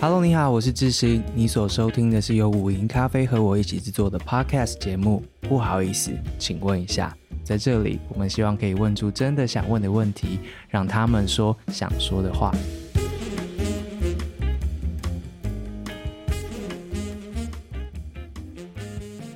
Hello，你好，我是智行。你所收听的是由五零咖啡和我一起制作的 Podcast 节目。不好意思，请问一下，在这里，我们希望可以问出真的想问的问题，让他们说想说的话。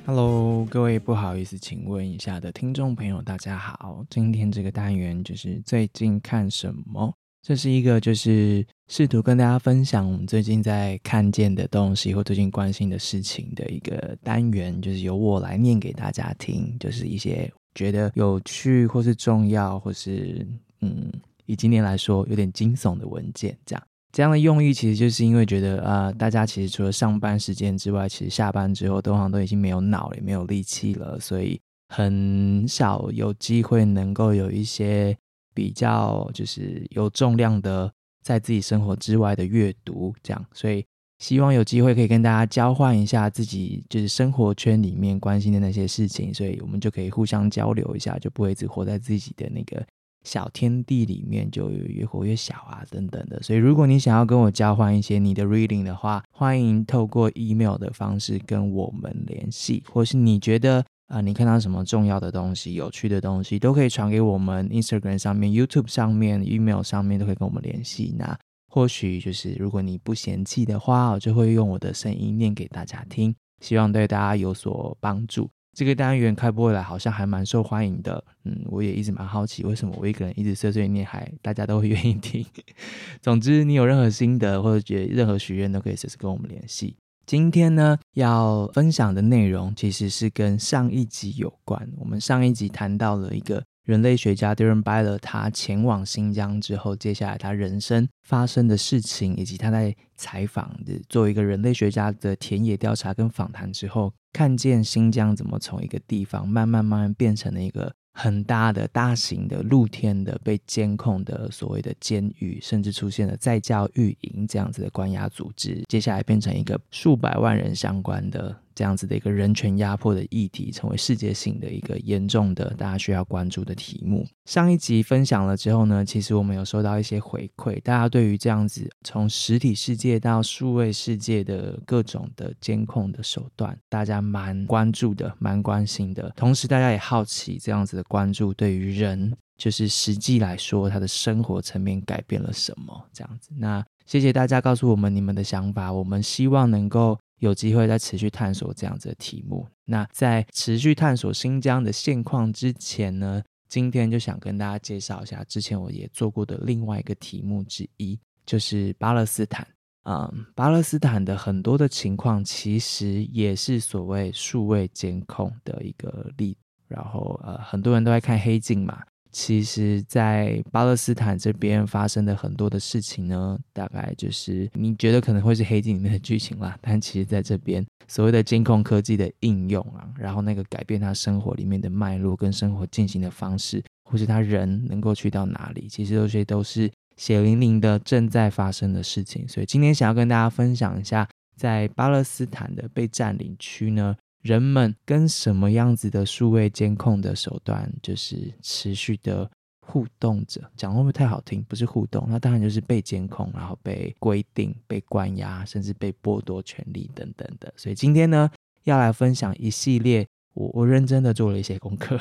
Hello，各位不好意思，请问一下的听众朋友，大家好。今天这个单元就是最近看什么？这是一个就是试图跟大家分享我们最近在看见的东西或最近关心的事情的一个单元，就是由我来念给大家听，就是一些觉得有趣或是重要或是嗯，以今年来说有点惊悚的文件。这样这样的用意其实就是因为觉得啊、呃，大家其实除了上班时间之外，其实下班之后都好像都已经没有脑，也没有力气了，所以很少有机会能够有一些。比较就是有重量的，在自己生活之外的阅读，这样，所以希望有机会可以跟大家交换一下自己就是生活圈里面关心的那些事情，所以我们就可以互相交流一下，就不会一直活在自己的那个小天地里面，就越活越小啊等等的。所以如果你想要跟我交换一些你的 reading 的话，欢迎透过 email 的方式跟我们联系，或是你觉得。啊，你看到什么重要的东西、有趣的东西，都可以传给我们。Instagram 上面、YouTube 上面、Email 上面都可以跟我们联系。那或许就是如果你不嫌弃的话，我就会用我的声音念给大家听，希望对大家有所帮助。这个单元开播以来好像还蛮受欢迎的，嗯，我也一直蛮好奇为什么我一个人一直碎碎念，还大家都会愿意听。总之，你有任何心得或者觉得任何许愿，都可以随时跟我们联系。今天呢，要分享的内容其实是跟上一集有关。我们上一集谈到了一个人类学家 Darren Byler，他前往新疆之后，接下来他人生发生的事情，以及他在采访的作为一个人类学家的田野调查跟访谈之后，看见新疆怎么从一个地方慢慢慢慢变成了一个。很大的、大型的、露天的、被监控的所谓的监狱，甚至出现了在教育营这样子的关押组织，接下来变成一个数百万人相关的。这样子的一个人权压迫的议题，成为世界性的一个严重的大家需要关注的题目。上一集分享了之后呢，其实我们有收到一些回馈，大家对于这样子从实体世界到数位世界的各种的监控的手段，大家蛮关注的，蛮关心的。同时，大家也好奇这样子的关注对于人，就是实际来说，他的生活层面改变了什么？这样子，那谢谢大家告诉我们你们的想法，我们希望能够。有机会再持续探索这样子的题目。那在持续探索新疆的现况之前呢，今天就想跟大家介绍一下之前我也做过的另外一个题目之一，就是巴勒斯坦。嗯，巴勒斯坦的很多的情况其实也是所谓数位监控的一个例。然后呃，很多人都在看黑镜嘛。其实，在巴勒斯坦这边发生的很多的事情呢，大概就是你觉得可能会是黑镜里面的剧情啦，但其实在这边所谓的监控科技的应用啊，然后那个改变他生活里面的脉络跟生活进行的方式，或是他人能够去到哪里，其实这些都是血淋淋的正在发生的事情。所以今天想要跟大家分享一下，在巴勒斯坦的被占领区呢。人们跟什么样子的数位监控的手段，就是持续的互动着？讲会不会太好听？不是互动，那当然就是被监控，然后被规定、被关押，甚至被剥夺权利等等的。所以今天呢，要来分享一系列，我 我认真的做了一些功课，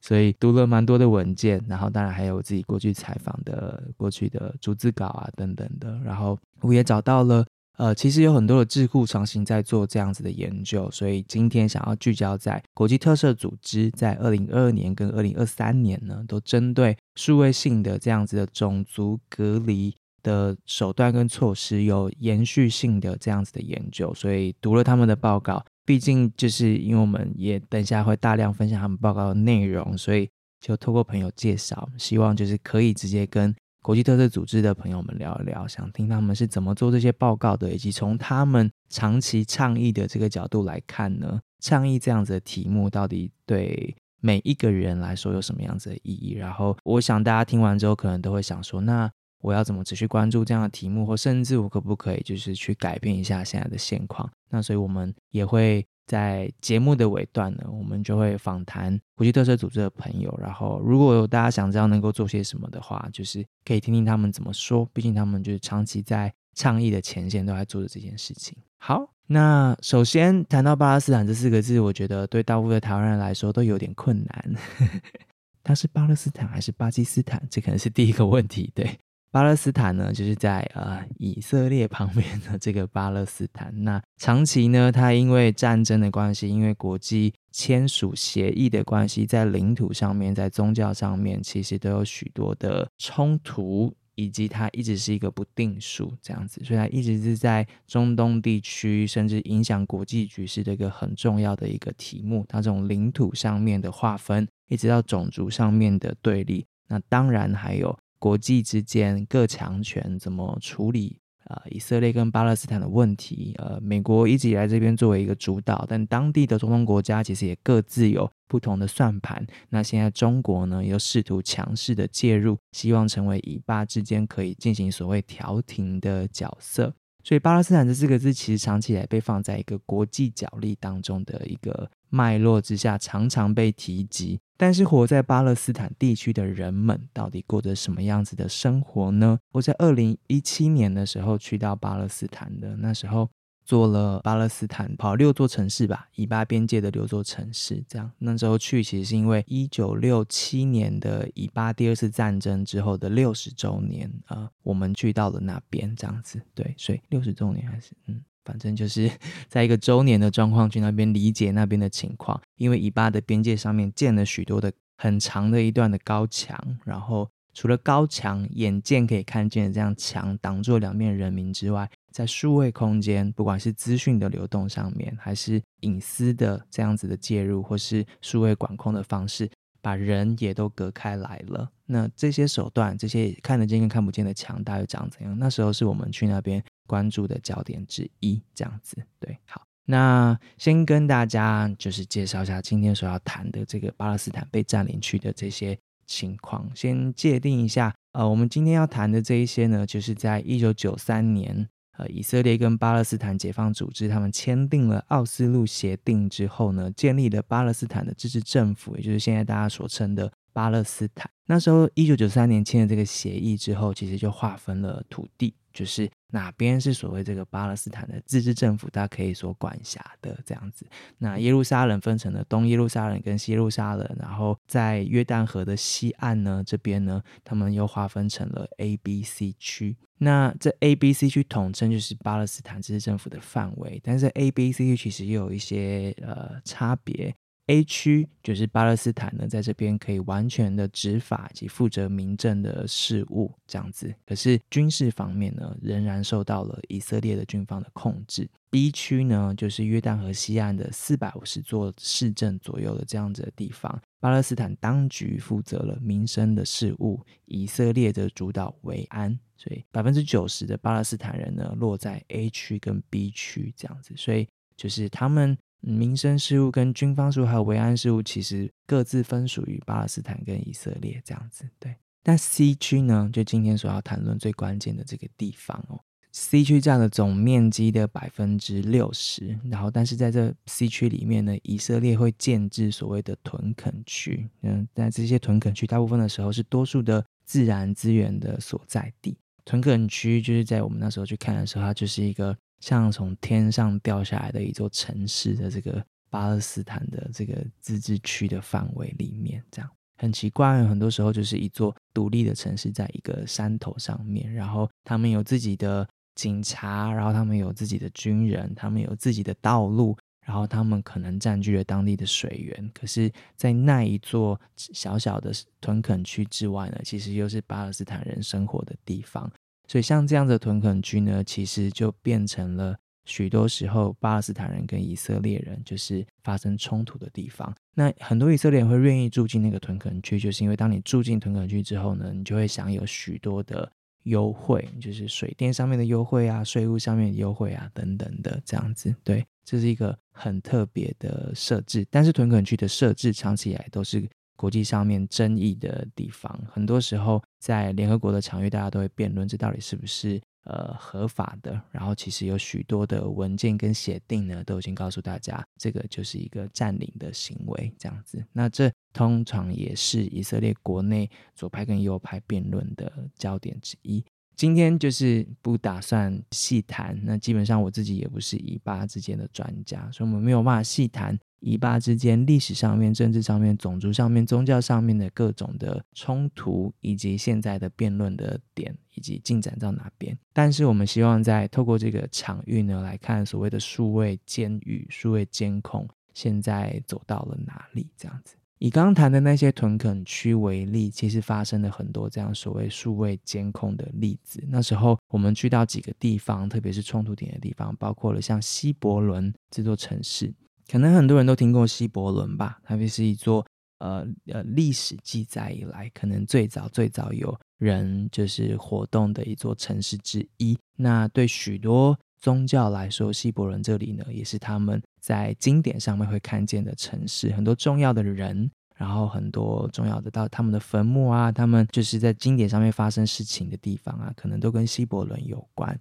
所以读了蛮多的文件，然后当然还有我自己过去采访的过去的逐字稿啊等等的，然后我也找到了。呃，其实有很多的智库长期在做这样子的研究，所以今天想要聚焦在国际特赦组织在二零二二年跟二零二三年呢，都针对数位性的这样子的种族隔离的手段跟措施有延续性的这样子的研究，所以读了他们的报告，毕竟就是因为我们也等下会大量分享他们报告的内容，所以就透过朋友介绍，希望就是可以直接跟。国际特色组织的朋友们聊一聊，想听他们是怎么做这些报告的，以及从他们长期倡议的这个角度来看呢，倡议这样子的题目到底对每一个人来说有什么样子的意义？然后，我想大家听完之后，可能都会想说，那我要怎么持续关注这样的题目，或甚至我可不可以就是去改变一下现在的现况？那所以我们也会。在节目的尾段呢，我们就会访谈国际特色组织的朋友。然后，如果有大家想知道能够做些什么的话，就是可以听听他们怎么说。毕竟他们就是长期在倡议的前线都在做的这件事情。好，那首先谈到巴勒斯坦这四个字，我觉得对大部分台湾人来说都有点困难。它是巴勒斯坦还是巴基斯坦？这可能是第一个问题。对，巴勒斯坦呢，就是在呃以色列旁边的这个巴勒斯坦。那长期呢，它因为战争的关系，因为国际签署协议的关系，在领土上面，在宗教上面，其实都有许多的冲突。以及它一直是一个不定数这样子，所以它一直是在中东地区，甚至影响国际局势的一个很重要的一个题目。它这种领土上面的划分，一直到种族上面的对立，那当然还有国际之间各强权怎么处理。呃，以色列跟巴勒斯坦的问题，呃，美国一直以来这边作为一个主导，但当地的中东国家其实也各自有不同的算盘。那现在中国呢，又试图强势的介入，希望成为以巴之间可以进行所谓调停的角色。所以，巴勒斯坦这四个字其实长期以来被放在一个国际角力当中的一个脉络之下，常常被提及。但是活在巴勒斯坦地区的人们到底过着什么样子的生活呢？我在二零一七年的时候去到巴勒斯坦的，那时候做了巴勒斯坦跑六座城市吧，以巴边界的六座城市。这样那时候去其实是因为一九六七年的以巴第二次战争之后的六十周年啊、呃，我们去到了那边这样子。对，所以六十周年还是嗯。反正就是 在一个周年的状况去那边理解那边的情况，因为以巴的边界上面建了许多的很长的一段的高墙，然后除了高墙眼见可以看见的这样墙挡住两面人民之外，在数位空间，不管是资讯的流动上面，还是隐私的这样子的介入，或是数位管控的方式，把人也都隔开来了。那这些手段，这些看得见跟看不见的墙，大概长怎样？那时候是我们去那边。关注的焦点之一，这样子对。好，那先跟大家就是介绍一下今天所要谈的这个巴勒斯坦被占领区的这些情况。先界定一下，呃，我们今天要谈的这一些呢，就是在一九九三年，呃，以色列跟巴勒斯坦解放组织他们签订了奥斯陆协定之后呢，建立了巴勒斯坦的自治政府，也就是现在大家所称的巴勒斯坦。那时候一九九三年签的这个协议之后，其实就划分了土地。就是哪边是所谓这个巴勒斯坦的自治政府，它可以所管辖的这样子。那耶路撒冷分成了东耶路撒冷跟西耶路撒冷，然后在约旦河的西岸呢，这边呢，他们又划分成了 A、B、C 区。那这 A、B、C 区统称就是巴勒斯坦自治政府的范围，但是 A、B、C 区其实又有一些呃差别。A 区就是巴勒斯坦呢，在这边可以完全的执法及负责民政的事务，这样子。可是军事方面呢，仍然受到了以色列的军方的控制。B 区呢，就是约旦河西岸的四百五十座市镇左右的这样子的地方，巴勒斯坦当局负责了民生的事务，以色列的主导维安。所以百分之九十的巴勒斯坦人呢，落在 A 区跟 B 区这样子。所以就是他们。民生事务跟军方事务还有维安事务，其实各自分属于巴勒斯坦跟以色列这样子。对，但 C 区呢，就今天所要谈论最关键的这个地方哦，C 区占了总面积的百分之六十，然后但是在这 C 区里面呢，以色列会建置所谓的屯垦区，嗯，在这些屯垦区大部分的时候是多数的自然资源的所在地。屯垦区就是在我们那时候去看的时候，它就是一个。像从天上掉下来的一座城市的这个巴勒斯坦的这个自治区的范围里面，这样很奇怪。很多时候就是一座独立的城市，在一个山头上面，然后他们有自己的警察，然后他们有自己的军人，他们有自己的道路，然后他们可能占据了当地的水源。可是，在那一座小小的屯垦区之外呢，其实又是巴勒斯坦人生活的地方。所以像这样的屯垦区呢，其实就变成了许多时候巴勒斯坦人跟以色列人就是发生冲突的地方。那很多以色列人会愿意住进那个屯垦区，就是因为当你住进屯垦区之后呢，你就会享有许多的优惠，就是水电上面的优惠啊，税务上面的优惠啊等等的这样子。对，这是一个很特别的设置。但是屯垦区的设置长期以来都是。国际上面争议的地方，很多时候在联合国的场域，大家都会辩论这到底是不是呃合法的。然后其实有许多的文件跟协定呢，都已经告诉大家，这个就是一个占领的行为，这样子。那这通常也是以色列国内左派跟右派辩论的焦点之一。今天就是不打算细谈，那基本上我自己也不是以巴之间的专家，所以我们没有办法细谈以巴之间历史上面、政治上面、种族上面、宗教上面的各种的冲突，以及现在的辩论的点以及进展到哪边。但是我们希望在透过这个场域呢，来看所谓的数位监狱、数位监控现在走到了哪里，这样子。以刚刚谈的那些屯垦区为例，其实发生了很多这样所谓数位监控的例子。那时候我们去到几个地方，特别是冲突点的地方，包括了像希伯伦这座城市，可能很多人都听过希伯伦吧？它是一座呃呃历史记载以来，可能最早最早有人就是活动的一座城市之一。那对许多宗教来说，希伯伦这里呢，也是他们在经典上面会看见的城市，很多重要的人，然后很多重要的到他们的坟墓啊，他们就是在经典上面发生事情的地方啊，可能都跟希伯伦有关。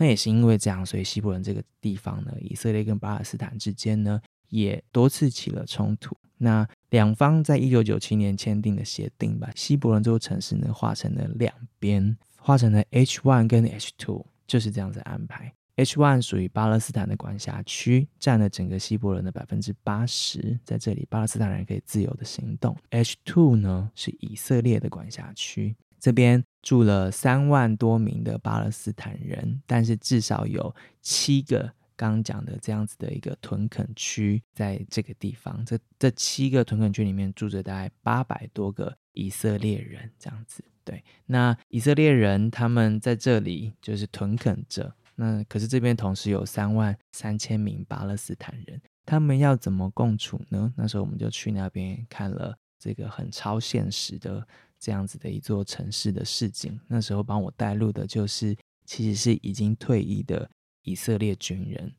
那也是因为这样，所以希伯伦这个地方呢，以色列跟巴勒斯坦之间呢，也多次起了冲突。那两方在一九九七年签订的协定，把希伯伦这座城市呢划成了两边，划成了 H one 跟 H two，就是这样子安排。H one 属于巴勒斯坦的管辖区，占了整个希伯伦的百分之八十，在这里巴勒斯坦人可以自由的行动。H two 呢是以色列的管辖区，这边住了三万多名的巴勒斯坦人，但是至少有七个刚讲的这样子的一个屯垦区，在这个地方，这这七个屯垦区里面住着大概八百多个以色列人，这样子。对，那以色列人他们在这里就是屯垦着。那可是这边同时有三万三千名巴勒斯坦人，他们要怎么共处呢？那时候我们就去那边看了这个很超现实的这样子的一座城市的市景。那时候帮我带路的就是其实是已经退役的以色列军人。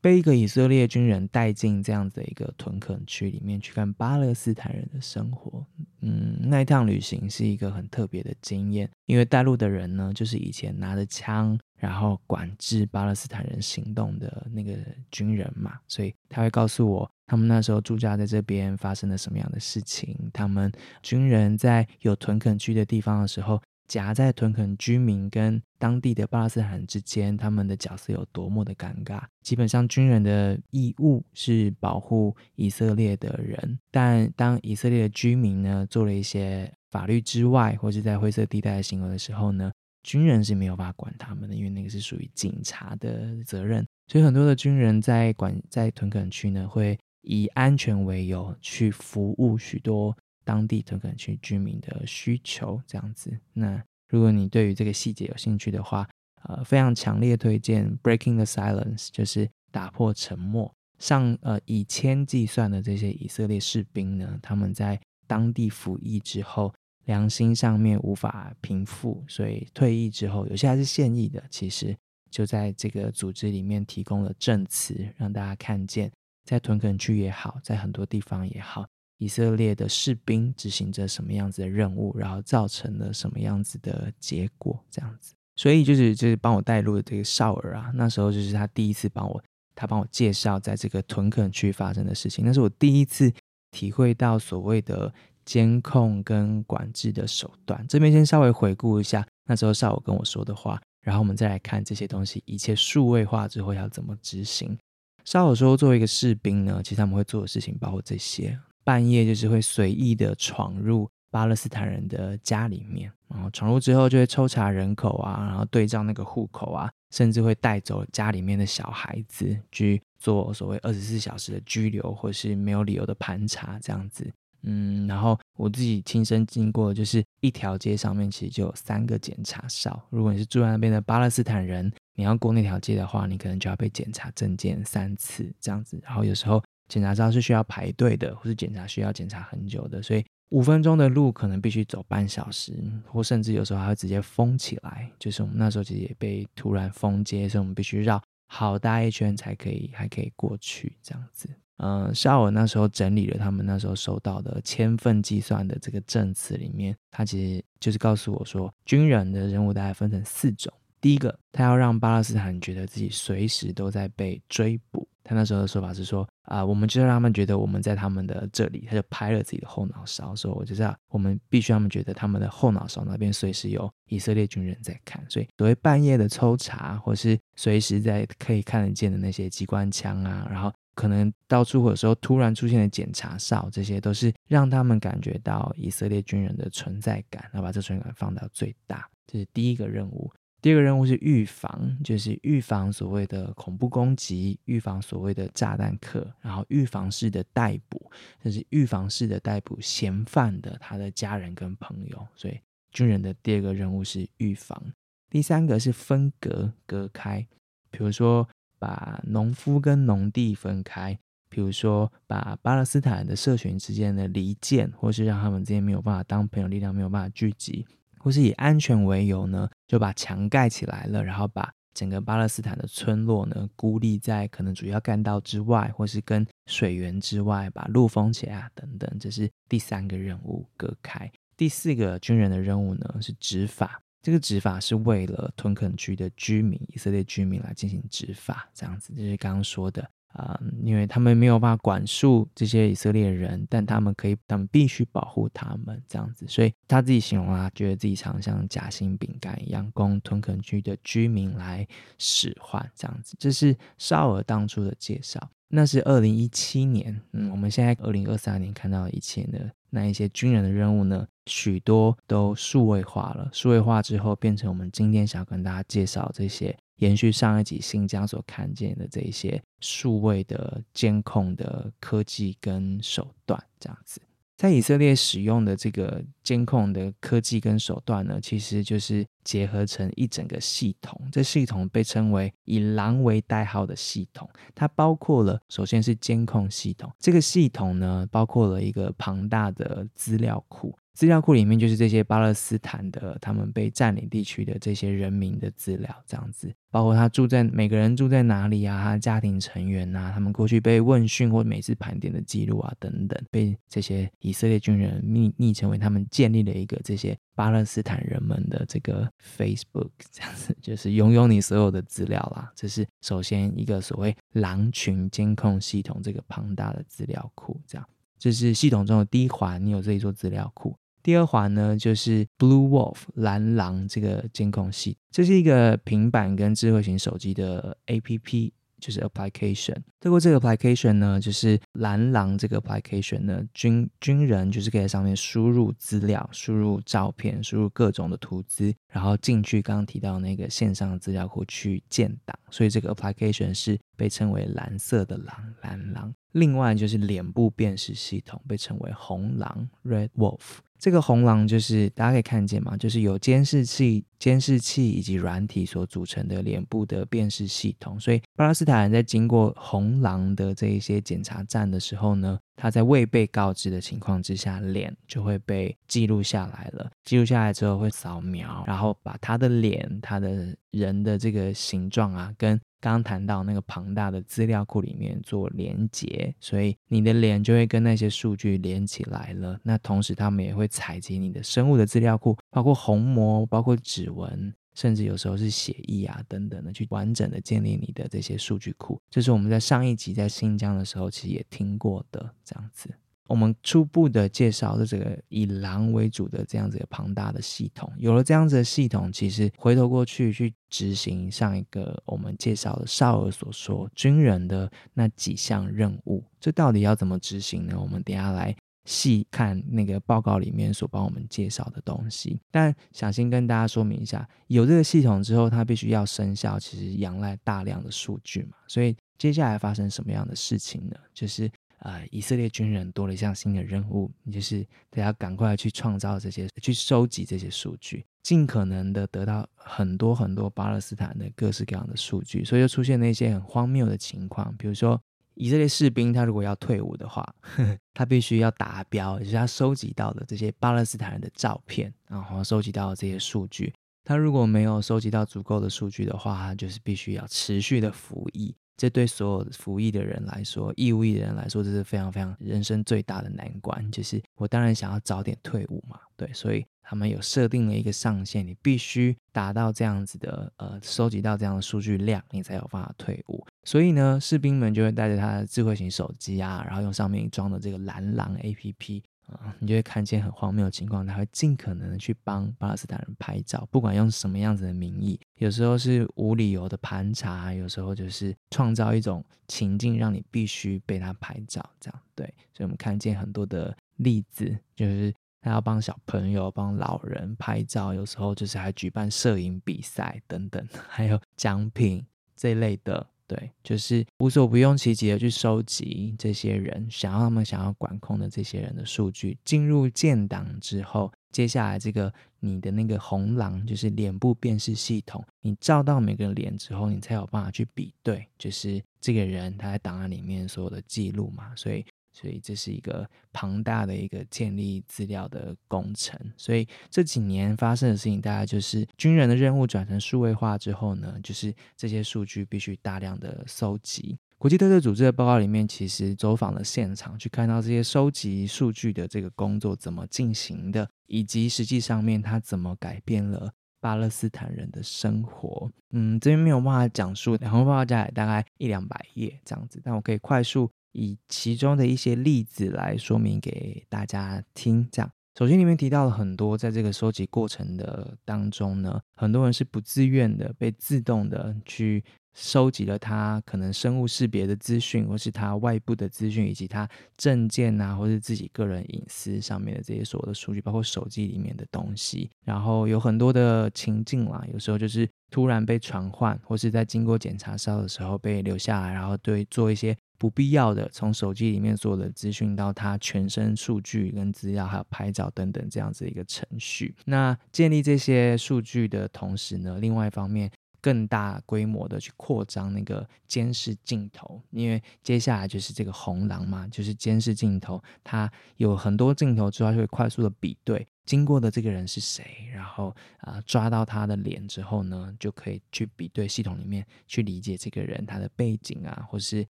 被一个以色列军人带进这样子的一个屯垦区里面去看巴勒斯坦人的生活，嗯，那一趟旅行是一个很特别的经验，因为带路的人呢，就是以前拿着枪然后管制巴勒斯坦人行动的那个军人嘛，所以他会告诉我，他们那时候驻扎在这边发生了什么样的事情，他们军人在有屯垦区的地方的时候。夹在屯垦居民跟当地的巴勒斯坦之间，他们的角色有多么的尴尬。基本上，军人的义务是保护以色列的人，但当以色列的居民呢做了一些法律之外或是在灰色地带的行为的时候呢，军人是没有办法管他们的，因为那个是属于警察的责任。所以，很多的军人在管在屯垦区呢，会以安全为由去服务许多。当地屯垦区居民的需求这样子。那如果你对于这个细节有兴趣的话，呃，非常强烈推荐《Breaking the Silence》，就是打破沉默。上呃以千计算的这些以色列士兵呢，他们在当地服役之后，良心上面无法平复，所以退役之后，有些还是现役的，其实就在这个组织里面提供了证词，让大家看见，在屯垦区也好，在很多地方也好。以色列的士兵执行着什么样子的任务，然后造成了什么样子的结果，这样子。所以就是就是帮我带路的这个少儿啊，那时候就是他第一次帮我，他帮我介绍在这个屯垦区发生的事情，那是我第一次体会到所谓的监控跟管制的手段。这边先稍微回顾一下那时候少儿跟我说的话，然后我们再来看这些东西一切数位化之后要怎么执行。少儿说，作为一个士兵呢，其实他们会做的事情包括这些。半夜就是会随意的闯入巴勒斯坦人的家里面，然后闯入之后就会抽查人口啊，然后对照那个户口啊，甚至会带走家里面的小孩子去做所谓二十四小时的拘留，或是没有理由的盘查这样子。嗯，然后我自己亲身经过，就是一条街上面其实就有三个检查哨。如果你是住在那边的巴勒斯坦人，你要过那条街的话，你可能就要被检查证件三次这样子。然后有时候。检查照是需要排队的，或是检查需要检查很久的，所以五分钟的路可能必须走半小时，或甚至有时候还会直接封起来。就是我们那时候其实也被突然封街，所以我们必须绕好大一圈才可以，还可以过去这样子。嗯、呃，肖尔那时候整理了他们那时候收到的千份计算的这个证词里面，他其实就是告诉我说，军人的任务大概分成四种。第一个，他要让巴勒斯坦人觉得自己随时都在被追捕。他那时候的说法是说啊、我们就让他们觉得我们在他们的这里，他就拍了自己的后脑勺，说我就知道我们必须让他们觉得他们的后脑勺那边随时有以色列军人在看，所以所谓半夜的抽查，或是随时在可以看得见的那些机关枪啊，然后可能到处有时候突然出现的检查哨，这些都是让他们感觉到以色列军人的存在感，然后把这存在感放到最大，这是第一个任务。第二个任务是预防，就是预防所谓的恐怖攻击，预防所谓的炸弹客，然后预防式的逮捕，就是预防式的逮捕嫌犯的他的家人跟朋友。所以军人的第二个任务是预防。第三个是分隔隔开，比如说把农夫跟农地分开，比如说把巴勒斯坦的社群之间的离间，或是让他们之间没有办法当朋友，力量没有办法聚集。或是以安全为由呢，就把墙盖起来了，然后把整个巴勒斯坦的村落呢孤立在可能主要干道之外，或是跟水源之外，把路封起来啊等等。这是第三个任务，隔开。第四个军人的任务呢是执法，这个执法是为了屯垦区的居民，以色列居民来进行执法，这样子，就是刚刚说的。啊、嗯，因为他们没有办法管束这些以色列人，但他们可以，他们必须保护他们这样子，所以他自己形容啊，觉得自己常像夹心饼干一样，供屯垦区的居民来使唤这样子。这是少尔当初的介绍，那是二零一七年。嗯，我们现在二零二三年看到以前的那一些军人的任务呢，许多都数位化了，数位化之后变成我们今天想要跟大家介绍这些。延续上一集新疆所看见的这一些数位的监控的科技跟手段，这样子，在以色列使用的这个监控的科技跟手段呢，其实就是结合成一整个系统。这系统被称为以狼为代号的系统，它包括了首先是监控系统，这个系统呢包括了一个庞大的资料库。资料库里面就是这些巴勒斯坦的他们被占领地区的这些人民的资料，这样子，包括他住在每个人住在哪里啊，他家庭成员啊，他们过去被问讯或每次盘点的记录啊等等，被这些以色列军人昵昵称为他们建立了一个这些巴勒斯坦人们的这个 Facebook，这样子就是拥有你所有的资料啦。这是首先一个所谓狼群监控系统这个庞大的资料库，这样，这是系统中的第一环，你有这一座资料库。第二环呢，就是 Blue Wolf 蓝狼这个监控系，这是一个平板跟智慧型手机的 APP，就是 application。透过这个 application 呢，就是蓝狼这个 application 呢，军军人就是可以在上面输入资料、输入照片、输入各种的图资，然后进去刚刚提到那个线上的资料库去建档。所以这个 application 是被称为蓝色的狼，蓝狼。另外就是脸部辨识系统，被称为红狼 Red Wolf。这个红狼就是大家可以看见嘛，就是有监视器、监视器以及软体所组成的脸部的辨识系统。所以巴勒斯坦人在经过红狼的这一些检查站的时候呢，他在未被告知的情况之下，脸就会被记录下来了。记录下来之后会扫描，然后把他的脸、他的人的这个形状啊，跟刚刚谈到那个庞大的资料库里面做连接，所以你的脸就会跟那些数据连起来了。那同时，他们也会采集你的生物的资料库，包括虹膜、包括指纹，甚至有时候是写意啊等等的，去完整的建立你的这些数据库。这是我们在上一集在新疆的时候，其实也听过的这样子。我们初步的介绍的这个以狼为主的这样子一个庞大的系统，有了这样子的系统，其实回头过去去执行上一个我们介绍的少儿所说军人的那几项任务，这到底要怎么执行呢？我们等下来细看那个报告里面所帮我们介绍的东西。但想先跟大家说明一下，有这个系统之后，它必须要生效，其实仰赖大量的数据嘛。所以接下来发生什么样的事情呢？就是。呃，以色列军人多了一项新的任务，就是得要赶快去创造这些，去收集这些数据，尽可能的得到很多很多巴勒斯坦的各式各样的数据。所以就出现了一些很荒谬的情况，比如说以色列士兵他如果要退伍的话，呵呵他必须要达标，就是他收集到的这些巴勒斯坦人的照片，然后收集到这些数据，他如果没有收集到足够的数据的话，他就是必须要持续的服役。这对所有服役的人来说，义务役的人来说，这是非常非常人生最大的难关。就是我当然想要早点退伍嘛，对，所以他们有设定了一个上限，你必须达到这样子的呃，收集到这样的数据量，你才有办法退伍。所以呢，士兵们就会带着他的智慧型手机啊，然后用上面装的这个蓝狼 APP。啊，你就会看见很荒谬的情况，他会尽可能的去帮巴勒斯坦人拍照，不管用什么样子的名义，有时候是无理由的盘查，有时候就是创造一种情境，让你必须被他拍照，这样对。所以我们看见很多的例子，就是他要帮小朋友、帮老人拍照，有时候就是还举办摄影比赛等等，还有奖品这一类的。对，就是无所不用其极的去收集这些人想要他们想要管控的这些人的数据。进入建档之后，接下来这个你的那个红狼就是脸部辨识系统，你照到每个脸之后，你才有办法去比对，就是这个人他在档案里面所有的记录嘛，所以。所以这是一个庞大的一个建立资料的工程。所以这几年发生的事情，大概就是军人的任务转成数位化之后呢，就是这些数据必须大量的收集。国际特赦组织的报告里面，其实走访了现场，去看到这些收集数据的这个工作怎么进行的，以及实际上面它怎么改变了巴勒斯坦人的生活。嗯，这边没有办法讲述，然后报告加起来大概一两百页这样子，但我可以快速。以其中的一些例子来说明给大家听。这样，首先里面提到了很多，在这个收集过程的当中呢，很多人是不自愿的，被自动的去收集了他可能生物识别的资讯，或是他外部的资讯，以及他证件啊，或是自己个人隐私上面的这些所有的数据，包括手机里面的东西。然后有很多的情境啦，有时候就是突然被传唤，或是在经过检查哨的时候被留下来，然后对做一些。不必要的，从手机里面所有的资讯到他全身数据跟资料，还有拍照等等这样子一个程序。那建立这些数据的同时呢，另外一方面更大规模的去扩张那个监视镜头，因为接下来就是这个红狼嘛，就是监视镜头，它有很多镜头之后就会快速的比对。经过的这个人是谁？然后啊，抓到他的脸之后呢，就可以去比对系统里面去理解这个人他的背景啊，或是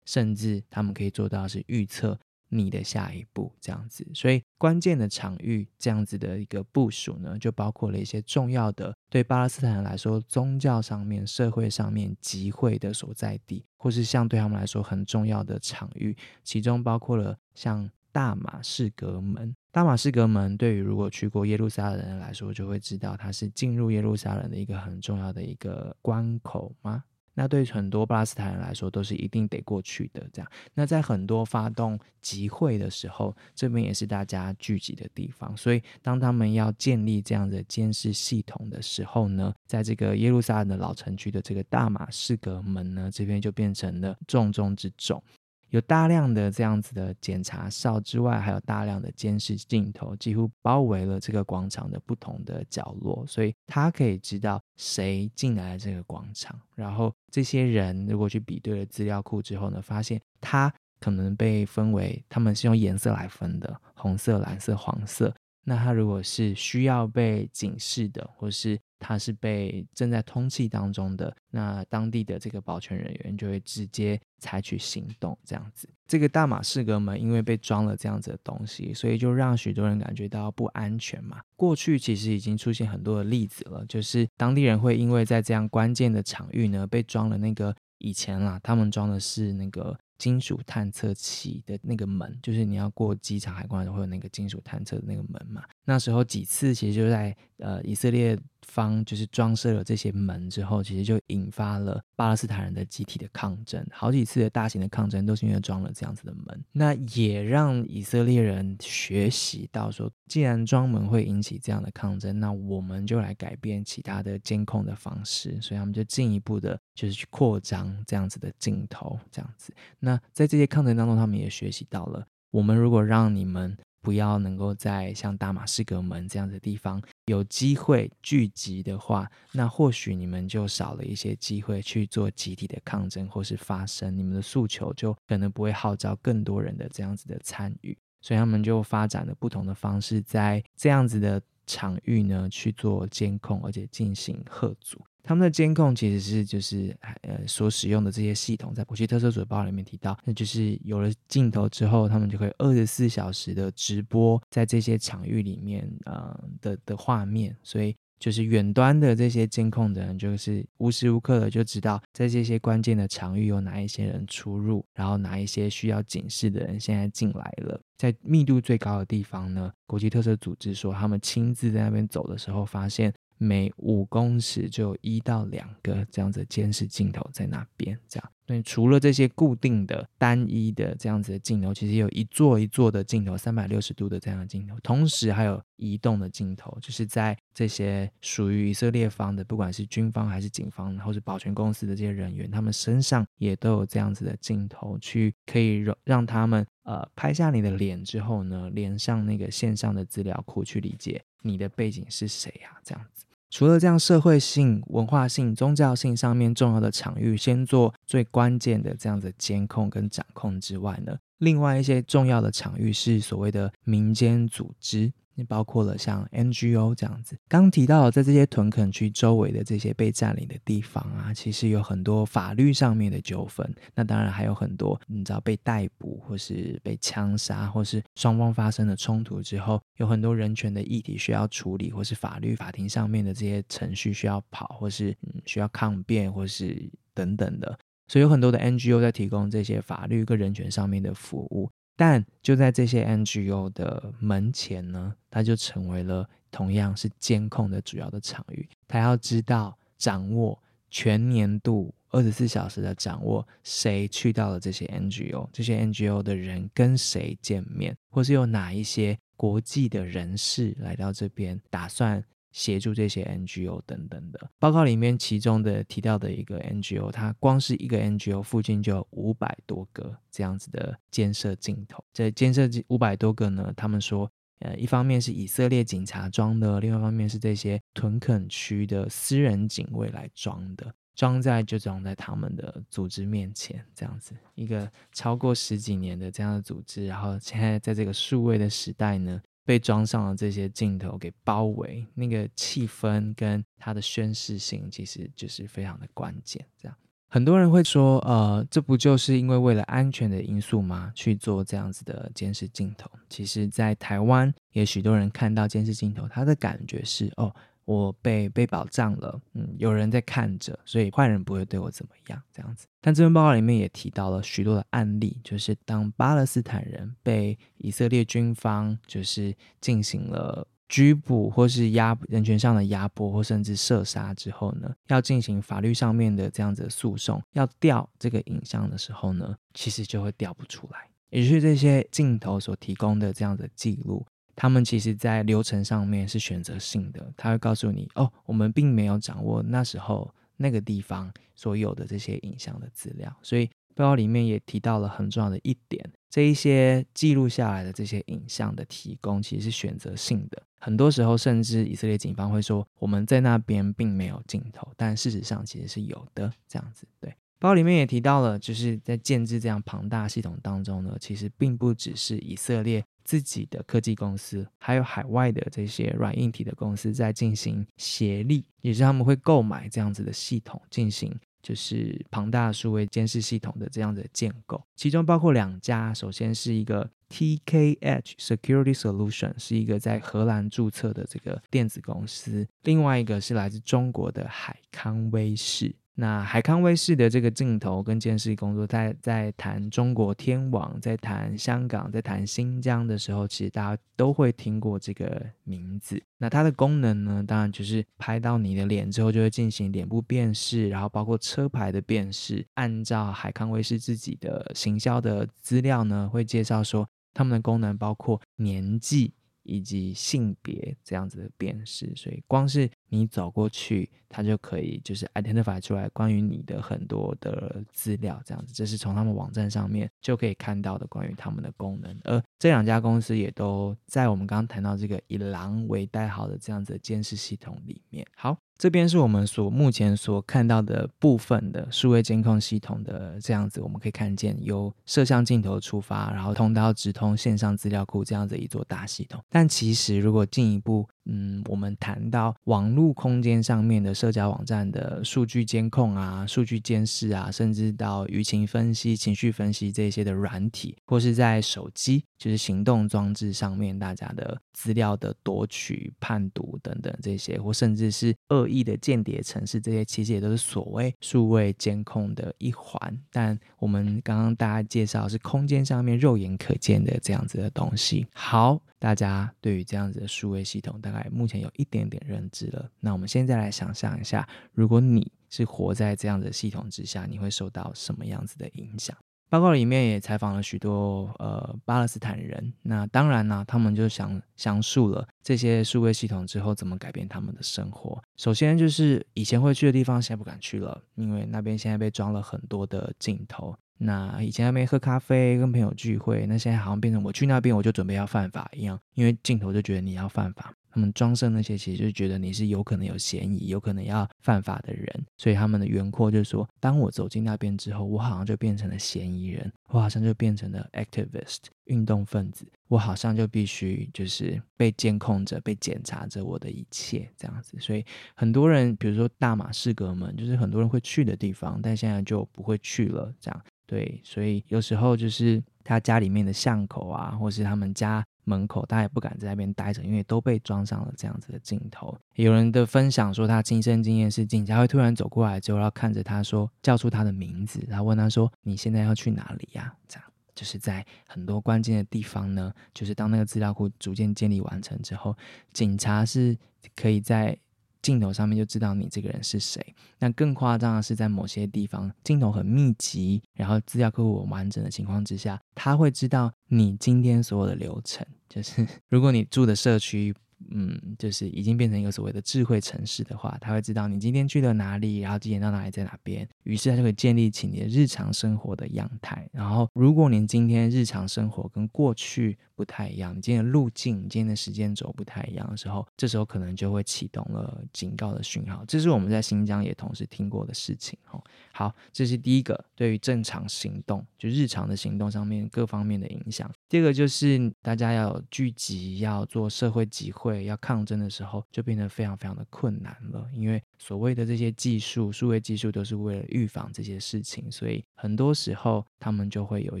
甚至他们可以做到是预测你的下一步这样子。所以关键的场域这样子的一个部署呢，就包括了一些重要的对巴勒斯坦人来说宗教上面、社会上面集会的所在地，或是像对他们来说很重要的场域，其中包括了像。大马士革门，大马士革门对于如果去过耶路撒冷的人来说，就会知道它是进入耶路撒冷的一个很重要的一个关口吗？那对很多巴勒斯坦人来说，都是一定得过去的。这样，那在很多发动集会的时候，这边也是大家聚集的地方。所以，当他们要建立这样的监视系统的时候呢，在这个耶路撒冷的老城区的这个大马士革门呢，这边就变成了重中之重。有大量的这样子的检查哨之外，还有大量的监视镜头，几乎包围了这个广场的不同的角落，所以他可以知道谁进来了这个广场。然后这些人如果去比对了资料库之后呢，发现他可能被分为，他们是用颜色来分的，红色、蓝色、黄色。那他如果是需要被警示的，或是他是被正在通气当中的，那当地的这个保全人员就会直接采取行动，这样子。这个大马士革门因为被装了这样子的东西，所以就让许多人感觉到不安全嘛。过去其实已经出现很多的例子了，就是当地人会因为在这样关键的场域呢，被装了那个以前啦，他们装的是那个。金属探测器的那个门，就是你要过机场海关的时候会有那个金属探测的那个门嘛。那时候几次其实就在呃以色列方就是装设了这些门之后，其实就引发了巴勒斯坦人的集体的抗争。好几次的大型的抗争都是因为装了这样子的门。那也让以色列人学习到说，既然装门会引起这样的抗争，那我们就来改变其他的监控的方式。所以他们就进一步的，就是去扩张这样子的镜头，这样子。那那在这些抗争当中，他们也学习到了，我们如果让你们。不要能够在像大马士革门这样的地方有机会聚集的话，那或许你们就少了一些机会去做集体的抗争或是发声，你们的诉求就可能不会号召更多人的这样子的参与，所以他们就发展了不同的方式，在这样子的场域呢去做监控，而且进行贺组。他们的监控其实是就是呃所使用的这些系统，在国际特搜组的报里面提到，那就是有了镜头之后，他们就可以二十四小时的直播在这些场域里面呃的的画面，所以。就是远端的这些监控的人，就是无时无刻的就知道在这些关键的场域有哪一些人出入，然后哪一些需要警示的人现在进来了。在密度最高的地方呢，国际特搜组织说，他们亲自在那边走的时候，发现每五公尺就有一到两个这样子监视镜头在那边，这样。除了这些固定的单一的这样子的镜头，其实有一座一座的镜头，三百六十度的这样的镜头，同时还有移动的镜头，就是在这些属于以色列方的，不管是军方还是警方，或是保全公司的这些人员，他们身上也都有这样子的镜头，去可以让让他们呃拍下你的脸之后呢，连上那个线上的资料库去理解你的背景是谁呀、啊，这样子。除了这样社会性、文化性、宗教性上面重要的场域，先做最关键的这样子监控跟掌控之外呢，另外一些重要的场域是所谓的民间组织。包括了像 NGO 这样子，刚提到在这些屯垦区周围的这些被占领的地方啊，其实有很多法律上面的纠纷。那当然还有很多，你知道被逮捕或是被枪杀，或是双方发生了冲突之后，有很多人权的议题需要处理，或是法律法庭上面的这些程序需要跑，或是嗯需要抗辩，或是等等的。所以有很多的 NGO 在提供这些法律跟人权上面的服务。但就在这些 NGO 的门前呢，它就成为了同样是监控的主要的场域。他要知道、掌握全年度二十四小时的掌握，谁去到了这些 NGO，这些 NGO 的人跟谁见面，或是有哪一些国际的人士来到这边，打算。协助这些 NGO 等等的报告里面，其中的提到的一个 NGO，它光是一个 NGO 附近就有五百多个这样子的监视镜头。这监视五百多个呢，他们说，呃，一方面是以色列警察装的，另外一方面是这些屯垦区的私人警卫来装的，装在就装在他们的组织面前，这样子一个超过十几年的这样的组织，然后现在在这个数位的时代呢。被装上了这些镜头给包围，那个气氛跟它的宣示性，其实就是非常的关键。这样，很多人会说，呃，这不就是因为为了安全的因素吗？去做这样子的监视镜头？其实，在台湾，也许多人看到监视镜头，他的感觉是，哦。我被被保障了，嗯，有人在看着，所以坏人不会对我怎么样，这样子。但这份报告里面也提到了许多的案例，就是当巴勒斯坦人被以色列军方就是进行了拘捕，或是压人权上的压迫，或甚至射杀之后呢，要进行法律上面的这样子的诉讼，要调这个影像的时候呢，其实就会调不出来，也就是这些镜头所提供的这样的记录。他们其实，在流程上面是选择性的，他会告诉你：哦，我们并没有掌握那时候那个地方所有的这些影像的资料。所以报告里面也提到了很重要的一点：这一些记录下来的这些影像的提供，其实是选择性的。很多时候，甚至以色列警方会说，我们在那边并没有镜头，但事实上其实是有的。这样子，对。报告里面也提到了，就是在建制这样庞大系统当中呢，其实并不只是以色列。自己的科技公司，还有海外的这些软硬体的公司在进行协力，也是他们会购买这样子的系统，进行就是庞大的数位监视系统的这样子的建构。其中包括两家，首先是一个 TKH Security Solution，是一个在荷兰注册的这个电子公司；另外一个是来自中国的海康威视。那海康威视的这个镜头跟监视工作，在在谈中国天网，在谈香港，在谈新疆的时候，其实大家都会听过这个名字。那它的功能呢，当然就是拍到你的脸之后，就会进行脸部辨识，然后包括车牌的辨识。按照海康威视自己的行销的资料呢，会介绍说，他们的功能包括年纪以及性别这样子的辨识。所以光是你走过去，它就可以就是 identify 出来关于你的很多的资料，这样子，这是从他们网站上面就可以看到的关于他们的功能。而这两家公司也都在我们刚刚谈到这个以狼为代号的这样子的监视系统里面。好，这边是我们所目前所看到的部分的数位监控系统的这样子，我们可以看见由摄像镜头出发，然后通道直通线上资料库这样子一座大系统。但其实如果进一步嗯，我们谈到网络空间上面的社交网站的数据监控啊、数据监视啊，甚至到舆情分析、情绪分析这些的软体，或是在手机，就是行动装置上面大家的资料的夺取、判读等等这些，或甚至是恶意的间谍程式，这些其实也都是所谓数位监控的一环。但我们刚刚大家介绍是空间上面肉眼可见的这样子的东西。好。大家对于这样子的数位系统，大概目前有一点点认知了。那我们现在来想象一下，如果你是活在这样的系统之下，你会受到什么样子的影响？报告里面也采访了许多呃巴勒斯坦人。那当然呢，他们就详详述了这些数位系统之后怎么改变他们的生活。首先就是以前会去的地方，现在不敢去了，因为那边现在被装了很多的镜头。那以前还没喝咖啡，跟朋友聚会，那现在好像变成我去那边我就准备要犯法一样，因为镜头就觉得你要犯法。他们装设那些，其实就觉得你是有可能有嫌疑、有可能要犯法的人，所以他们的原廓就是说，当我走进那边之后，我好像就变成了嫌疑人，我好像就变成了 activist 运动分子，我好像就必须就是被监控着、被检查着我的一切这样子。所以很多人，比如说大马士革们，就是很多人会去的地方，但现在就不会去了，这样。对，所以有时候就是他家里面的巷口啊，或是他们家门口，他也不敢在那边待着，因为都被装上了这样子的镜头。有人的分享说，他亲身经验是，警察会突然走过来之后，要看着他说，叫出他的名字，然后问他说：“你现在要去哪里呀？”这样，就是在很多关键的地方呢，就是当那个资料库逐渐建立完成之后，警察是可以在。镜头上面就知道你这个人是谁。那更夸张的是，在某些地方镜头很密集，然后资料库很完整的情况之下，他会知道你今天所有的流程。就是 如果你住的社区。嗯，就是已经变成一个所谓的智慧城市的话，他会知道你今天去了哪里，然后几点到哪里，在哪边。于是他就会建立起你的日常生活的样态。然后，如果你今天日常生活跟过去不太一样，你今天的路径、今天的时间轴不太一样的时候，这时候可能就会启动了警告的讯号。这是我们在新疆也同时听过的事情。哦，好，这是第一个对于正常行动，就日常的行动上面各方面的影响。第二个就是大家要聚集，要做社会集会。要抗争的时候，就变得非常非常的困难了。因为所谓的这些技术、数位技术，都是为了预防这些事情，所以很多时候他们就会有一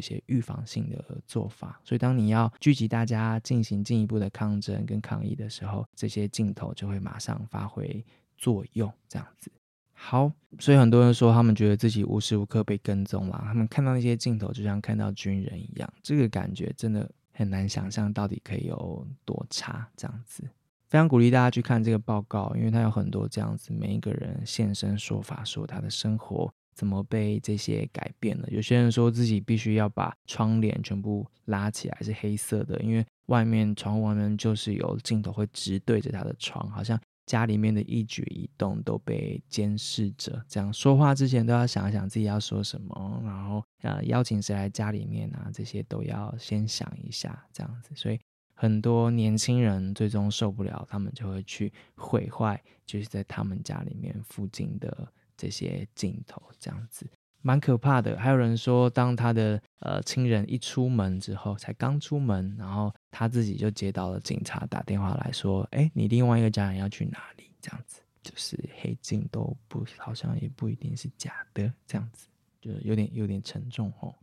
些预防性的做法。所以，当你要聚集大家进行进一步的抗争跟抗议的时候，这些镜头就会马上发挥作用。这样子，好，所以很多人说他们觉得自己无时无刻被跟踪了，他们看到那些镜头就像看到军人一样，这个感觉真的。很难想象到底可以有多差，这样子，非常鼓励大家去看这个报告，因为它有很多这样子，每一个人现身说法，说他的生活怎么被这些改变了。有些人说自己必须要把窗帘全部拉起来，是黑色的，因为外面窗户外面就是有镜头会直对着他的床，好像。家里面的一举一动都被监视着，这样说话之前都要想一想自己要说什么，然后呃邀请谁来家里面啊，这些都要先想一下，这样子。所以很多年轻人最终受不了，他们就会去毁坏，就是在他们家里面附近的这些镜头，这样子。蛮可怕的，还有人说，当他的呃亲人一出门之后，才刚出门，然后他自己就接到了警察打电话来说：“哎，你另外一个家人要去哪里？”这样子，就是黑镜都不好像也不一定是假的，这样子就有点有点沉重哦。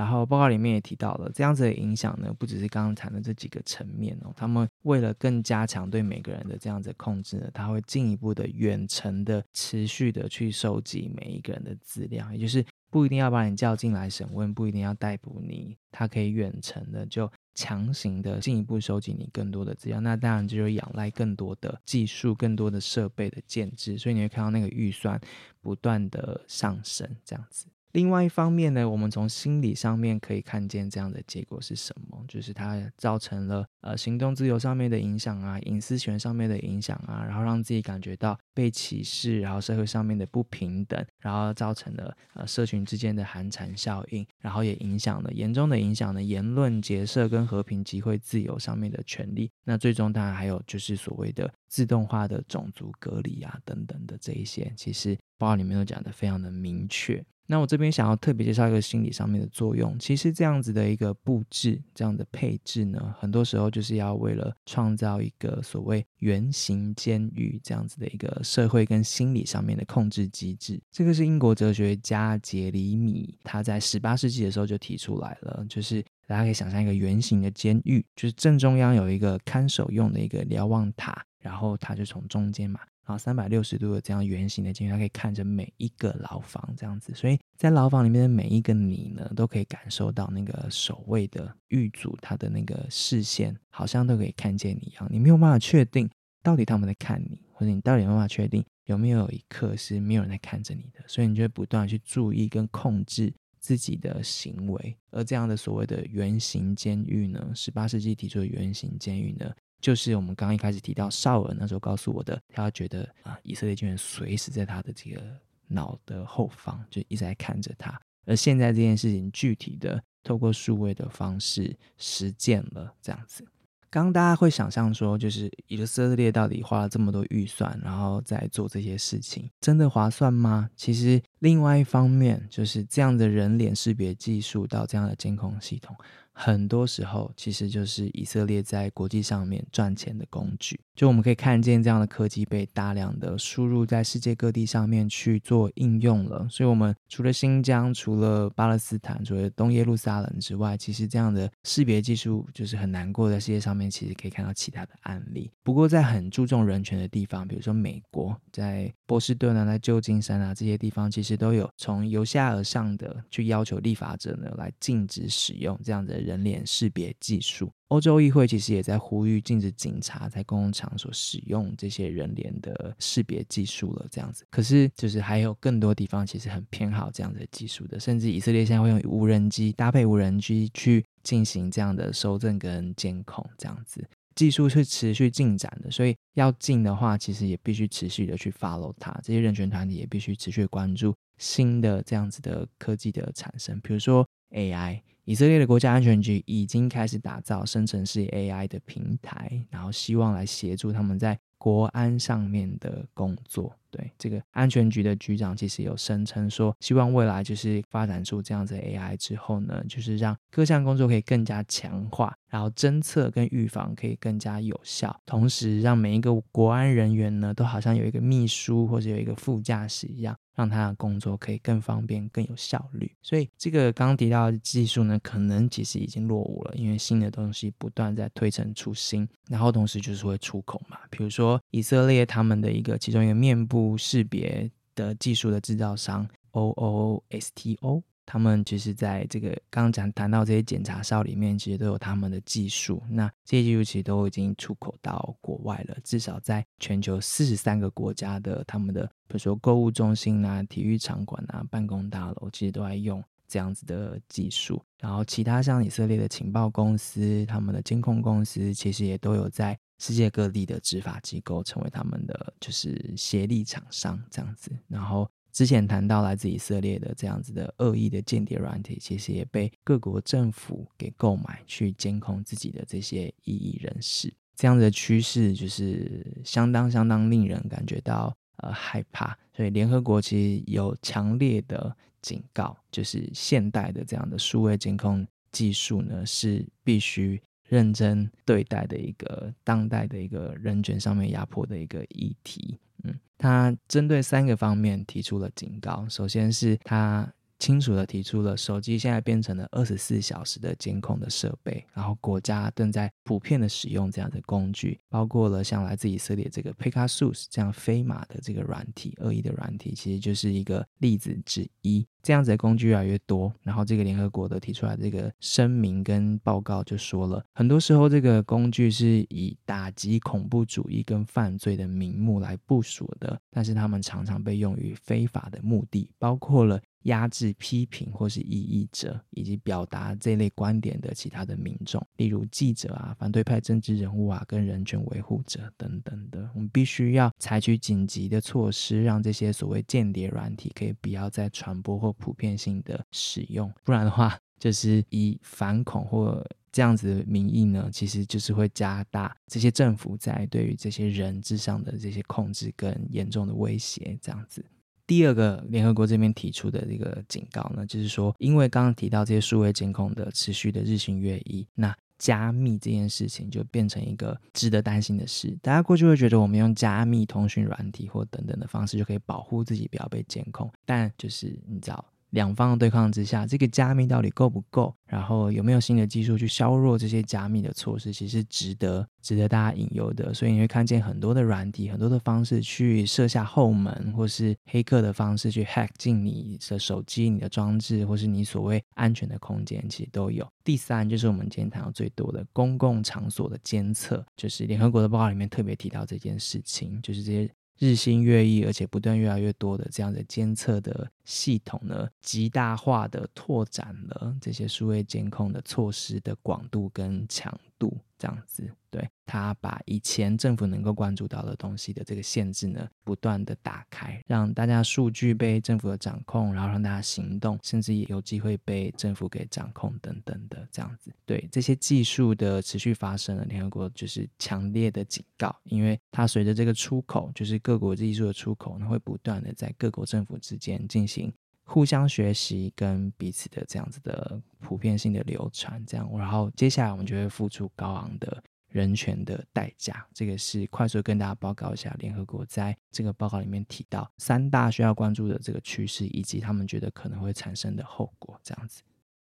然后报告里面也提到了这样子的影响呢，不只是刚刚谈的这几个层面哦，他们为了更加强对每个人的这样子控制呢，他会进一步的远程的持续的去收集每一个人的资料，也就是不一定要把你叫进来审问，不一定要逮捕你，他可以远程的就强行的进一步收集你更多的资料，那当然就是仰赖更多的技术、更多的设备的建制，所以你会看到那个预算不断的上升，这样子。另外一方面呢，我们从心理上面可以看见这样的结果是什么？就是它造成了呃行动自由上面的影响啊，隐私权上面的影响啊，然后让自己感觉到被歧视，然后社会上面的不平等，然后造成了呃社群之间的寒蝉效应，然后也影响了严重的影响了言论结社跟和平集会自由上面的权利。那最终当然还有就是所谓的自动化的种族隔离啊等等的这一些，其实报告里面都讲得非常的明确。那我这边想要特别介绍一个心理上面的作用。其实这样子的一个布置，这样的配置呢，很多时候就是要为了创造一个所谓圆形监狱这样子的一个社会跟心理上面的控制机制。这个是英国哲学家杰里米他在十八世纪的时候就提出来了，就是大家可以想象一个圆形的监狱，就是正中央有一个看守用的一个瞭望塔，然后它就从中间嘛。啊三百六十度的这样圆形的镜头，它可以看着每一个牢房这样子，所以在牢房里面的每一个你呢，都可以感受到那个守卫的狱卒他的那个视线，好像都可以看见你一样。你没有办法确定到底他们在看你，或者你到底有没有办法确定有没有一刻是没有人在看着你的，所以你就会不断去注意跟控制自己的行为。而这样的所谓的圆形监狱呢，十八世纪提出的圆形监狱呢，就是我们刚一开始提到少尔那时候告诉我的，他觉得啊，以色列军人随时在他的这个脑的后方，就一直在看着他。而现在这件事情具体的透过数位的方式实践了，这样子。刚刚大家会想象说，就是以色列到底花了这么多预算，然后在做这些事情，真的划算吗？其实另外一方面，就是这样的人脸识别技术到这样的监控系统。很多时候，其实就是以色列在国际上面赚钱的工具。就我们可以看见，这样的科技被大量的输入在世界各地上面去做应用了。所以，我们除了新疆、除了巴勒斯坦、除了东耶路撒冷之外，其实这样的识别技术就是很难过，在世界上面其实可以看到其他的案例。不过，在很注重人权的地方，比如说美国，在波士顿啊、在旧金山啊这些地方，其实都有从由下而上的去要求立法者呢来禁止使用这样的人。脸识别技术，欧洲议会其实也在呼吁禁止警察在公共场所使用这些人脸的识别技术了。这样子，可是就是还有更多地方其实很偏好这样的技术的，甚至以色列现在会用无人机搭配无人机去进行这样的搜证跟监控，这样子技术是持续进展的。所以要禁的话，其实也必须持续的去 follow 它。这些人权团体也必须持续关注新的这样子的科技的产生，比如说 AI。以色列的国家安全局已经开始打造生成式 AI 的平台，然后希望来协助他们在国安上面的工作。对，这个安全局的局长其实有声称说，希望未来就是发展出这样子的 AI 之后呢，就是让各项工作可以更加强化，然后侦测跟预防可以更加有效，同时让每一个国安人员呢都好像有一个秘书或者有一个副驾驶一样。让他的工作可以更方便、更有效率。所以，这个刚刚提到的技术呢，可能其实已经落伍了，因为新的东西不断在推陈出新，然后同时就是会出口嘛。比如说，以色列他们的一个其中一个面部识别的技术的制造商 OOSTO。他们其实在这个刚刚讲谈到这些检查哨里面，其实都有他们的技术。那这些技术其实都已经出口到国外了，至少在全球四十三个国家的他们的，比如说购物中心啊、体育场馆啊、办公大楼，其实都在用这样子的技术。然后其他像以色列的情报公司、他们的监控公司，其实也都有在世界各地的执法机构成为他们的就是协力厂商这样子。然后。之前谈到来自以色列的这样子的恶意的间谍软体，其实也被各国政府给购买去监控自己的这些异议人士。这样的趋势就是相当相当令人感觉到呃害怕。所以联合国其实有强烈的警告，就是现代的这样的数位监控技术呢，是必须认真对待的一个当代的一个人权上面压迫的一个议题。嗯，他针对三个方面提出了警告。首先是他清楚地提出了手机现在变成了二十四小时的监控的设备，然后国家正在普遍的使用这样的工具，包括了像来自以色列这个 Pegasus 这样飞马的这个软体，恶意的软体，其实就是一个例子之一。这样子的工具越来越多，然后这个联合国的提出来这个声明跟报告就说了，很多时候这个工具是以打击恐怖主义跟犯罪的名目来部署的，但是他们常常被用于非法的目的，包括了。压制批评或是异议者，以及表达这类观点的其他的民众，例如记者啊、反对派政治人物啊、跟人权维护者等等的，我们必须要采取紧急的措施，让这些所谓间谍软体可以不要再传播或普遍性的使用，不然的话，就是以反恐或这样子的名义呢，其实就是会加大这些政府在对于这些人质上的这些控制跟严重的威胁，这样子。第二个联合国这边提出的这个警告呢，就是说，因为刚刚提到这些数位监控的持续的日新月异，那加密这件事情就变成一个值得担心的事。大家过去会觉得我们用加密通讯软体或等等的方式就可以保护自己不要被监控，但就是你知道。两方的对抗之下，这个加密到底够不够？然后有没有新的技术去削弱这些加密的措施？其实值得值得大家引诱的。所以你会看见很多的软体，很多的方式去设下后门，或是黑客的方式去 hack 进你的手机、你的装置，或是你所谓安全的空间，其实都有。第三就是我们今天谈到最多的公共场所的监测，就是联合国的报告里面特别提到这件事情，就是这些。日新月异，而且不断越来越多的这样的监测的系统呢，极大化的拓展了这些数位监控的措施的广度跟强度。这样子，对，他把以前政府能够关注到的东西的这个限制呢，不断的打开，让大家数据被政府的掌控，然后让大家行动，甚至也有机会被政府给掌控等等的这样子。对，这些技术的持续发生了，联合国就是强烈的警告，因为它随着这个出口，就是各国技术的出口呢，会不断的在各国政府之间进行。互相学习跟彼此的这样子的普遍性的流传，这样，然后接下来我们就会付出高昂的人权的代价。这个是快速跟大家报告一下，联合国在这个报告里面提到三大需要关注的这个趋势，以及他们觉得可能会产生的后果。这样子，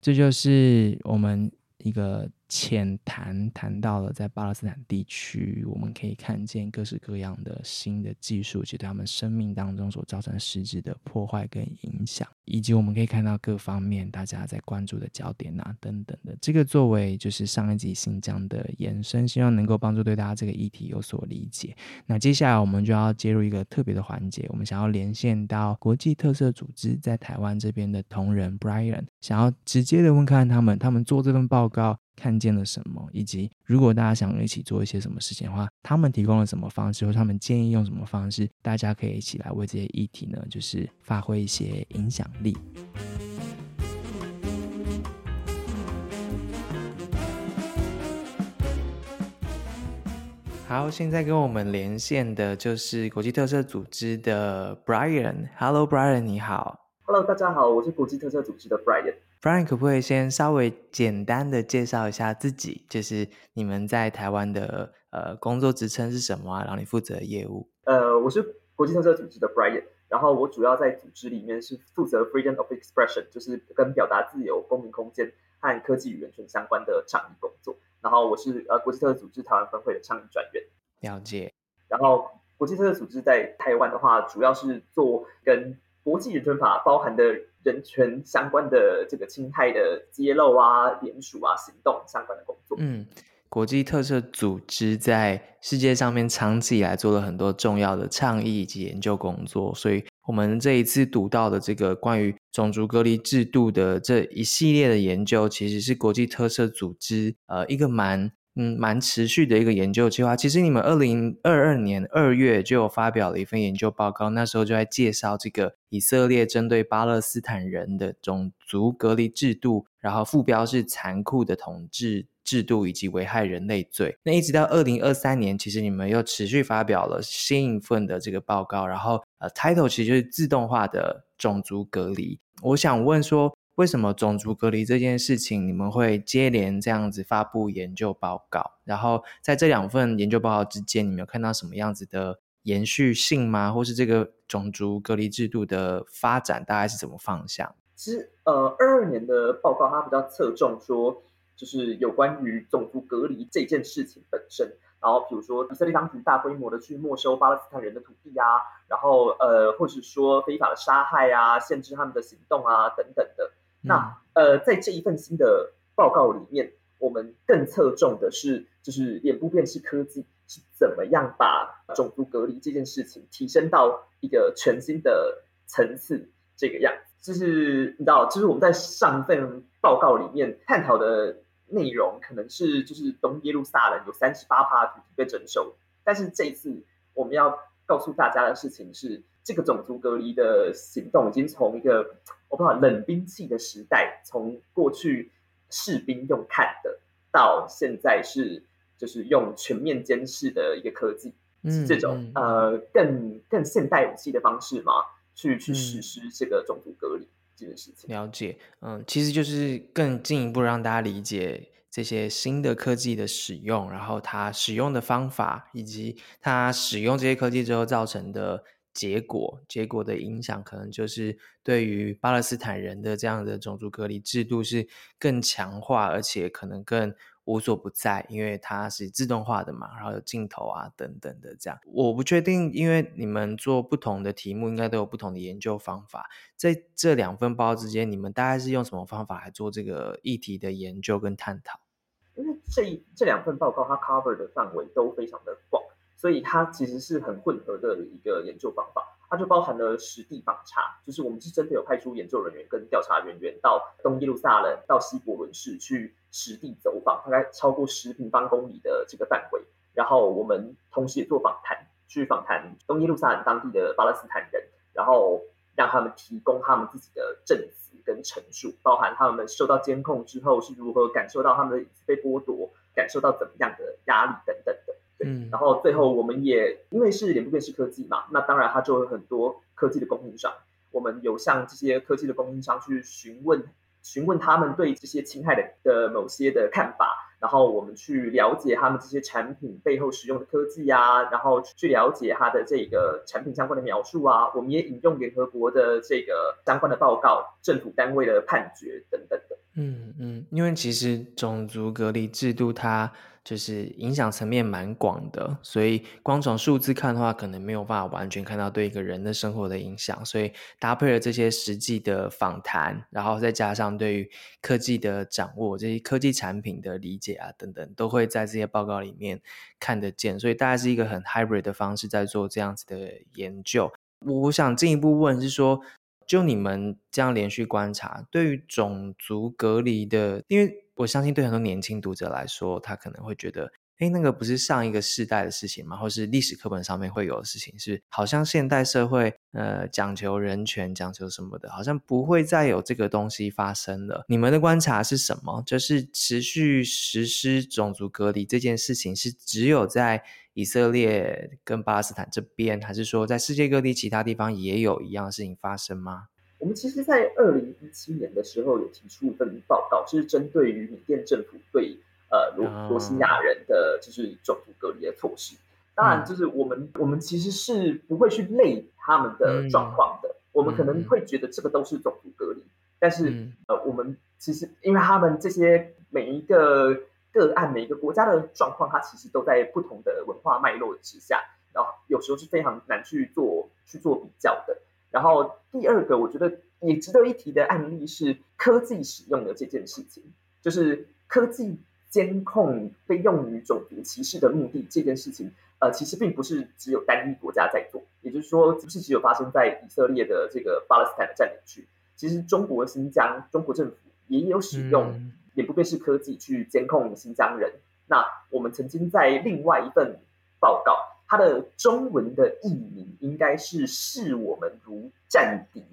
这就是我们一个。浅谈谈到了在巴勒斯坦地区，我们可以看见各式各样的新的技术，其实对他们生命当中所造成实质的破坏跟影响，以及我们可以看到各方面大家在关注的焦点啊等等的。这个作为就是上一集新疆的延伸，希望能够帮助对大家这个议题有所理解。那接下来我们就要接入一个特别的环节，我们想要连线到国际特色组织在台湾这边的同仁 Brian，想要直接的问看他们，他们做这份报告。看见了什么，以及如果大家想一起做一些什么事情的话，他们提供了什么方式，或他们建议用什么方式，大家可以一起来为这些议题呢，就是发挥一些影响力。好，现在跟我们连线的就是国际特赦组织的 Brian。Hello，Brian，你好。Hello，大家好，我是国际特赦组织的 Brian。Brian 可不可以先稍微简单的介绍一下自己？就是你们在台湾的呃工作职称是什么啊？然后你负责的业务？呃，我是国际特赦组织的 Brian，然后我主要在组织里面是负责 Freedom of Expression，就是跟表达自由、公民空间和科技与人权相关的倡议工作。然后我是呃国际特赦组织台湾分会的倡议专员。了解。然后国际特赦组织在台湾的话，主要是做跟国际人权法包含的人权相关的这个侵害的揭露啊、联署啊、行动相关的工作。嗯，国际特色组织在世界上面长期以来做了很多重要的倡议以及研究工作，所以我们这一次读到的这个关于种族隔离制度的这一系列的研究，其实是国际特色组织呃一个蛮。嗯，蛮持续的一个研究计划。其实你们二零二二年二月就发表了一份研究报告，那时候就在介绍这个以色列针对巴勒斯坦人的种族隔离制度，然后副标是残酷的统治制度以及危害人类罪。那一直到二零二三年，其实你们又持续发表了新一份的这个报告，然后呃，title 其实就是自动化的种族隔离。我想问说。为什么种族隔离这件事情，你们会接连这样子发布研究报告？然后在这两份研究报告之间，你们有看到什么样子的延续性吗？或是这个种族隔离制度的发展大概是怎么方向？其实，呃，二二年的报告它比较侧重说，就是有关于种族隔离这件事情本身。然后，比如说以色列当局大规模的去没收巴勒斯坦人的土地啊，然后呃，或是说非法的杀害啊，限制他们的行动啊，等等的。那呃，在这一份新的报告里面，我们更侧重的是，就是脸部辨识科技是怎么样把种族隔离这件事情提升到一个全新的层次，这个样子。就是你知道，就是我们在上一份报告里面探讨的内容，可能是就是东耶路撒冷有三十八趴土地被征收，但是这一次我们要告诉大家的事情是，这个种族隔离的行动已经从一个我不知道冷兵器的时代，从过去士兵用看的，到现在是就是用全面监视的一个科技，是这种呃更更现代武器的方式嘛，去去实施这个种族隔离这件事情。了解，嗯，其实就是更进一步让大家理解这些新的科技的使用，然后它使用的方法，以及它使用这些科技之后造成的。结果，结果的影响可能就是对于巴勒斯坦人的这样的种族隔离制度是更强化，而且可能更无所不在，因为它是自动化的嘛，然后有镜头啊等等的这样。我不确定，因为你们做不同的题目，应该都有不同的研究方法。在这两份报告之间，你们大概是用什么方法来做这个议题的研究跟探讨？因为这这两份报告它 cover 的范围都非常的广。所以它其实是很混合的一个研究方法，它就包含了实地访查，就是我们是真的有派出研究人员跟调查人员到东耶路撒冷、到西伯伦市去实地走访，大概超过十平方公里的这个范围。然后我们同时也做访谈，去访谈东耶路撒冷当地的巴勒斯坦人，然后让他们提供他们自己的证词跟陈述，包含他们受到监控之后是如何感受到他们的被剥夺，感受到怎么样的压力等等的。嗯，然后最后我们也因为是脸部辨识科技嘛，那当然它就有很多科技的供应商，我们有向这些科技的供应商去询问，询问他们对这些侵害的的某些的看法，然后我们去了解他们这些产品背后使用的科技啊，然后去了解它的这个产品相关的描述啊，我们也引用联合国的这个相关的报告、政府单位的判决等等的。嗯嗯，因为其实种族隔离制度它。就是影响层面蛮广的，所以光从数字看的话，可能没有办法完全看到对一个人的生活的影响。所以搭配了这些实际的访谈，然后再加上对于科技的掌握，这些科技产品的理解啊等等，都会在这些报告里面看得见。所以大概是一个很 hybrid 的方式在做这样子的研究。我想进一步问是说，就你们这样连续观察，对于种族隔离的，因为。我相信对很多年轻读者来说，他可能会觉得，诶，那个不是上一个世代的事情吗？或是历史课本上面会有的事情，是好像现代社会，呃，讲求人权，讲求什么的，好像不会再有这个东西发生了。你们的观察是什么？就是持续实施种族隔离这件事情，是只有在以色列跟巴勒斯坦这边，还是说在世界各地其他地方也有一样事情发生吗？我们其实，在二零一七年的时候，有提出一份报告，就是针对于缅甸政府对呃罗罗西亚人的就是种族隔离的措施。当然，就是我们我们其实是不会去累他们的状况的，我们可能会觉得这个都是种族隔离，但是呃，我们其实因为他们这些每一个个案、每一个国家的状况，它其实都在不同的文化脉络之下，然后有时候是非常难去做去做比较的。然后第二个，我觉得也值得一提的案例是科技使用的这件事情，就是科技监控被用于种族歧视的目的这件事情，呃，其实并不是只有单一国家在做，也就是说，不是只有发生在以色列的这个巴勒斯坦的占领区，其实中国新疆中国政府也有使用脸部辨识科技去监控新疆人。那我们曾经在另外一份报告。它的中文的译名应该是视我们如战敌，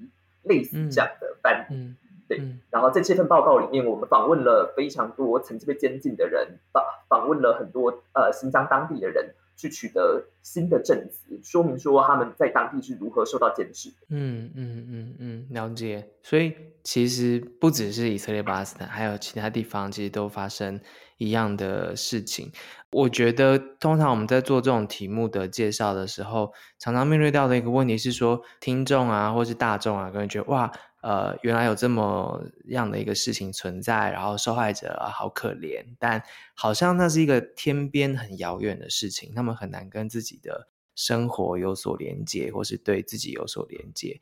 类似这样的翻译。嗯嗯、对，然后在这份报告里面，我们访问了非常多曾经被监禁的人，访访问了很多呃新疆当地的人。去取得新的证词，说明说他们在当地是如何受到监视。嗯嗯嗯嗯，了解。所以其实不只是以色列、巴勒斯坦，还有其他地方，其实都发生一样的事情。我觉得，通常我们在做这种题目的介绍的时候，常常面对到的一个问题是说，听众啊，或是大众啊，可能觉得哇。呃，原来有这么样的一个事情存在，然后受害者，好可怜，但好像那是一个天边很遥远的事情，他们很难跟自己的生活有所连接，或是对自己有所连接。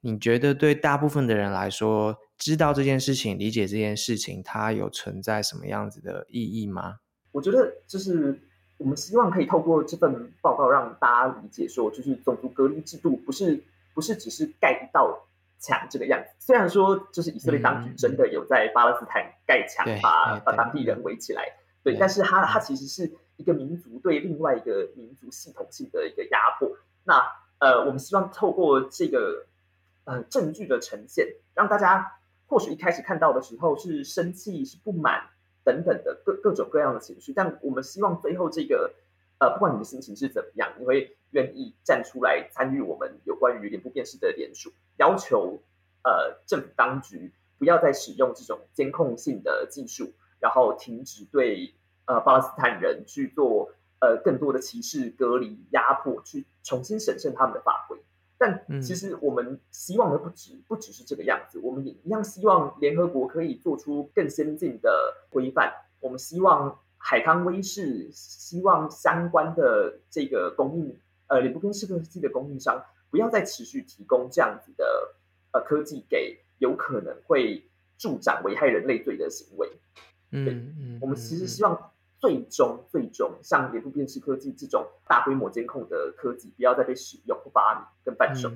你觉得对大部分的人来说，知道这件事情、理解这件事情，它有存在什么样子的意义吗？我觉得就是我们希望可以透过这份报告让大家理解说，就是种族隔离制度不是不是只是盖一道墙这个样子，虽然说就是以色列当局真的有在巴勒斯坦盖墙，把把当地人围起来，对，但是它它其实是一个民族对另外一个民族系统性的一个压迫。那呃，我们希望透过这个呃证据的呈现，让大家或许一开始看到的时候是生气、是不满等等的各各种各样的情绪，但我们希望最后这个呃，不管你的心情是怎么样，你会愿意站出来参与我们有关于脸部辨识的联署，要求呃政府当局不要再使用这种监控性的技术，然后停止对呃巴勒斯坦人去做呃更多的歧视、隔离、压迫，去重新审慎他们的法规。但其实我们希望的不止不只是这个样子，我们也一样希望联合国可以做出更先进的规范。我们希望。海康威视希望相关的这个供应，呃，脸部辨识科技的供应商不要再持续提供这样子的呃科技给有可能会助长危害人类罪的行为。嗯嗯，我们其实希望最终最终像脸部辨识科技这种大规模监控的科技不要再被使用、发明跟贩售。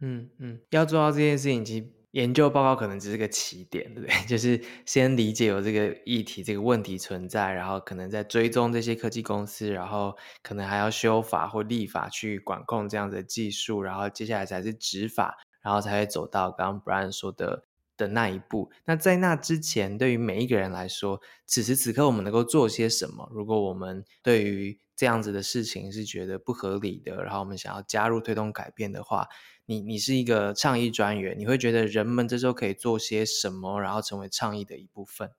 嗯嗯，要做到这件事情，其实。研究报告可能只是个起点，对不对？就是先理解有这个议题、这个问题存在，然后可能在追踪这些科技公司，然后可能还要修法或立法去管控这样的技术，然后接下来才是执法，然后才会走到刚刚 Brian 说的的那一步。那在那之前，对于每一个人来说，此时此刻我们能够做些什么？如果我们对于这样子的事情是觉得不合理的，然后我们想要加入推动改变的话，你你是一个倡议专员，你会觉得人们这时候可以做些什么，然后成为倡议的一部分？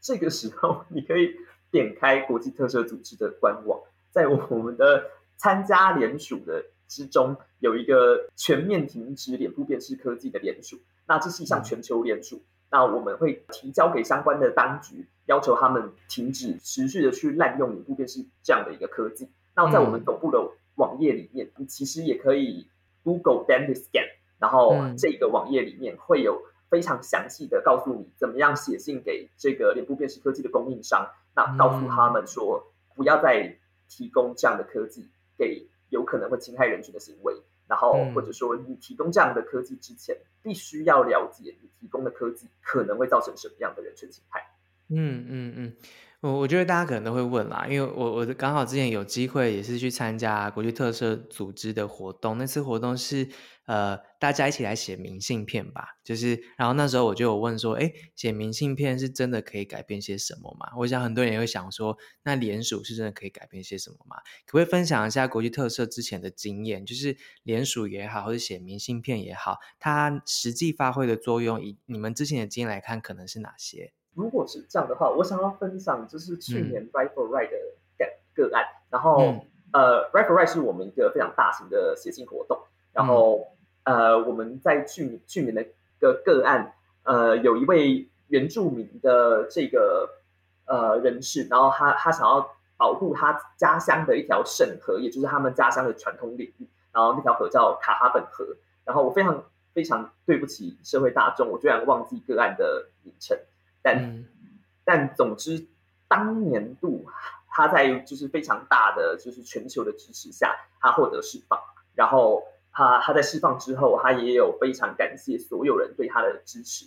这个时候，你可以点开国际特色组织的官网，在我们的参加联署的之中，有一个全面停止脸部辨识科技的联署。那这是一项全球联署，嗯、那我们会提交给相关的当局，要求他们停止持续的去滥用脸部辨识这样的一个科技。那在我们总部的网页里面，你其实也可以。Google Dentist Scan，然后这个网页里面会有非常详细的告诉你怎么样写信给这个脸部辨识科技的供应商，那告诉他们说不要再提供这样的科技给有可能会侵害人群的行为，然后或者说你提供这样的科技之前，必须要了解你提供的科技可能会造成什么样的人权侵害。嗯嗯嗯。我我觉得大家可能都会问啦，因为我我刚好之前有机会也是去参加国际特赦组织的活动，那次活动是呃大家一起来写明信片吧，就是然后那时候我就有问说，哎，写明信片是真的可以改变些什么吗？我想很多人也会想说，那联署是真的可以改变些什么吗？可不可以分享一下国际特赦之前的经验，就是联署也好，或者写明信片也好，它实际发挥的作用，以你们之前的经验来看，可能是哪些？如果是这样的话，我想要分享就是去年 for Right 的个个案，嗯、然后、嗯、呃 for Right 是我们一个非常大型的写信活动，然后、嗯、呃，我们在去去年的个个案，呃，有一位原住民的这个呃人士，然后他他想要保护他家乡的一条圣河，也就是他们家乡的传统领域，然后那条河叫卡哈本河，然后我非常非常对不起社会大众，我居然忘记个案的名称。但、嗯、但总之，当年度他在就是非常大的就是全球的支持下，他获得释放。然后他他在释放之后，他也有非常感谢所有人对他的支持。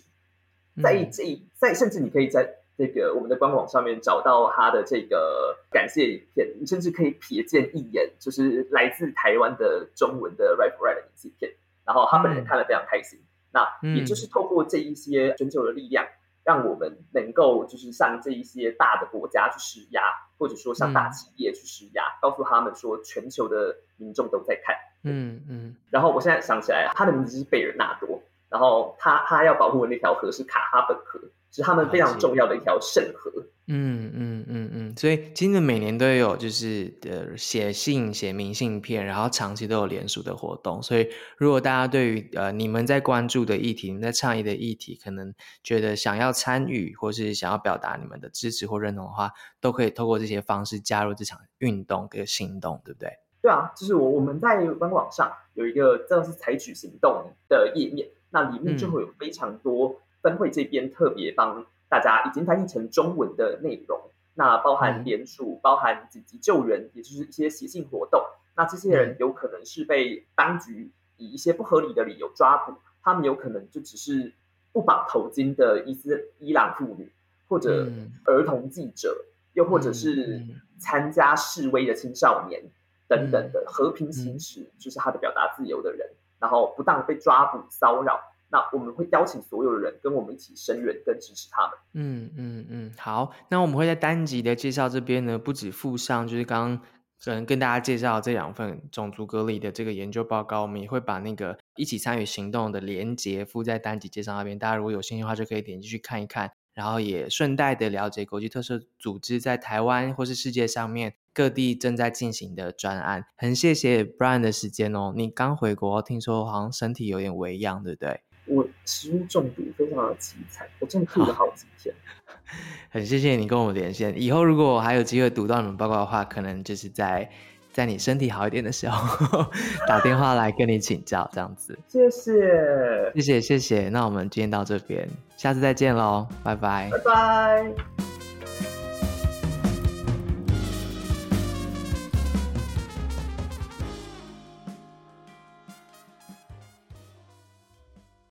在这在甚至你可以在这个我们的官网上面找到他的这个感谢影片，你甚至可以瞥见一眼，就是来自台湾的中文的 for Right 的影片。然后他本人看了非常开心。嗯、那也就是透过这一些全球的力量。让我们能够就是向这一些大的国家去施压，或者说向大企业去施压，嗯、告诉他们说全球的民众都在看。嗯嗯。嗯，然后我现在想起来，他的名字是贝尔纳多，然后他他要保护的那条河是卡哈本河。是他们非常重要的一条圣河。嗯嗯嗯嗯嗯，所以今年每年都有就是呃写信写明信片，然后长期都有联署的活动。所以如果大家对于呃你们在关注的议题、你们在倡议的议题，可能觉得想要参与，或是想要表达你们的支持或认同的话，都可以透过这些方式加入这场运动跟行动，对不对？对啊，就是我我们在官网上有一个这是采取行动的页面，那里面就会有非常多、嗯。分会这边特别帮大家已经翻译成中文的内容，那包含联署，嗯、包含紧急救援，也就是一些写信活动。那这些人有可能是被当局以一些不合理的理由抓捕，他们有可能就只是不绑头巾的伊斯伊朗妇女，或者儿童记者，嗯、又或者是参加示威的青少年等等的和平行使就是他的表达自由的人，然后不当被抓捕骚扰。那我们会邀请所有的人跟我们一起声援跟支持他们。嗯嗯嗯，好，那我们会在单集的介绍这边呢，不止附上就是刚刚可能跟大家介绍这两份种族隔离的这个研究报告，我们也会把那个一起参与行动的连结附在单集介绍那边，大家如果有兴趣的话，就可以点进去看一看，然后也顺带的了解国际特色组织在台湾或是世界上面各地正在进行的专案。很谢谢 Brian 的时间哦，你刚回国，听说好像身体有点微恙，对不对？我食物中毒非常的凄惨，我真的吐了好几天。很谢谢你跟我们连线，以后如果我还有机会读到你们报告的话，可能就是在在你身体好一点的时候 打电话来跟你请教，这样子。谢谢，谢谢谢谢，那我们今天到这边，下次再见喽，拜拜，拜拜。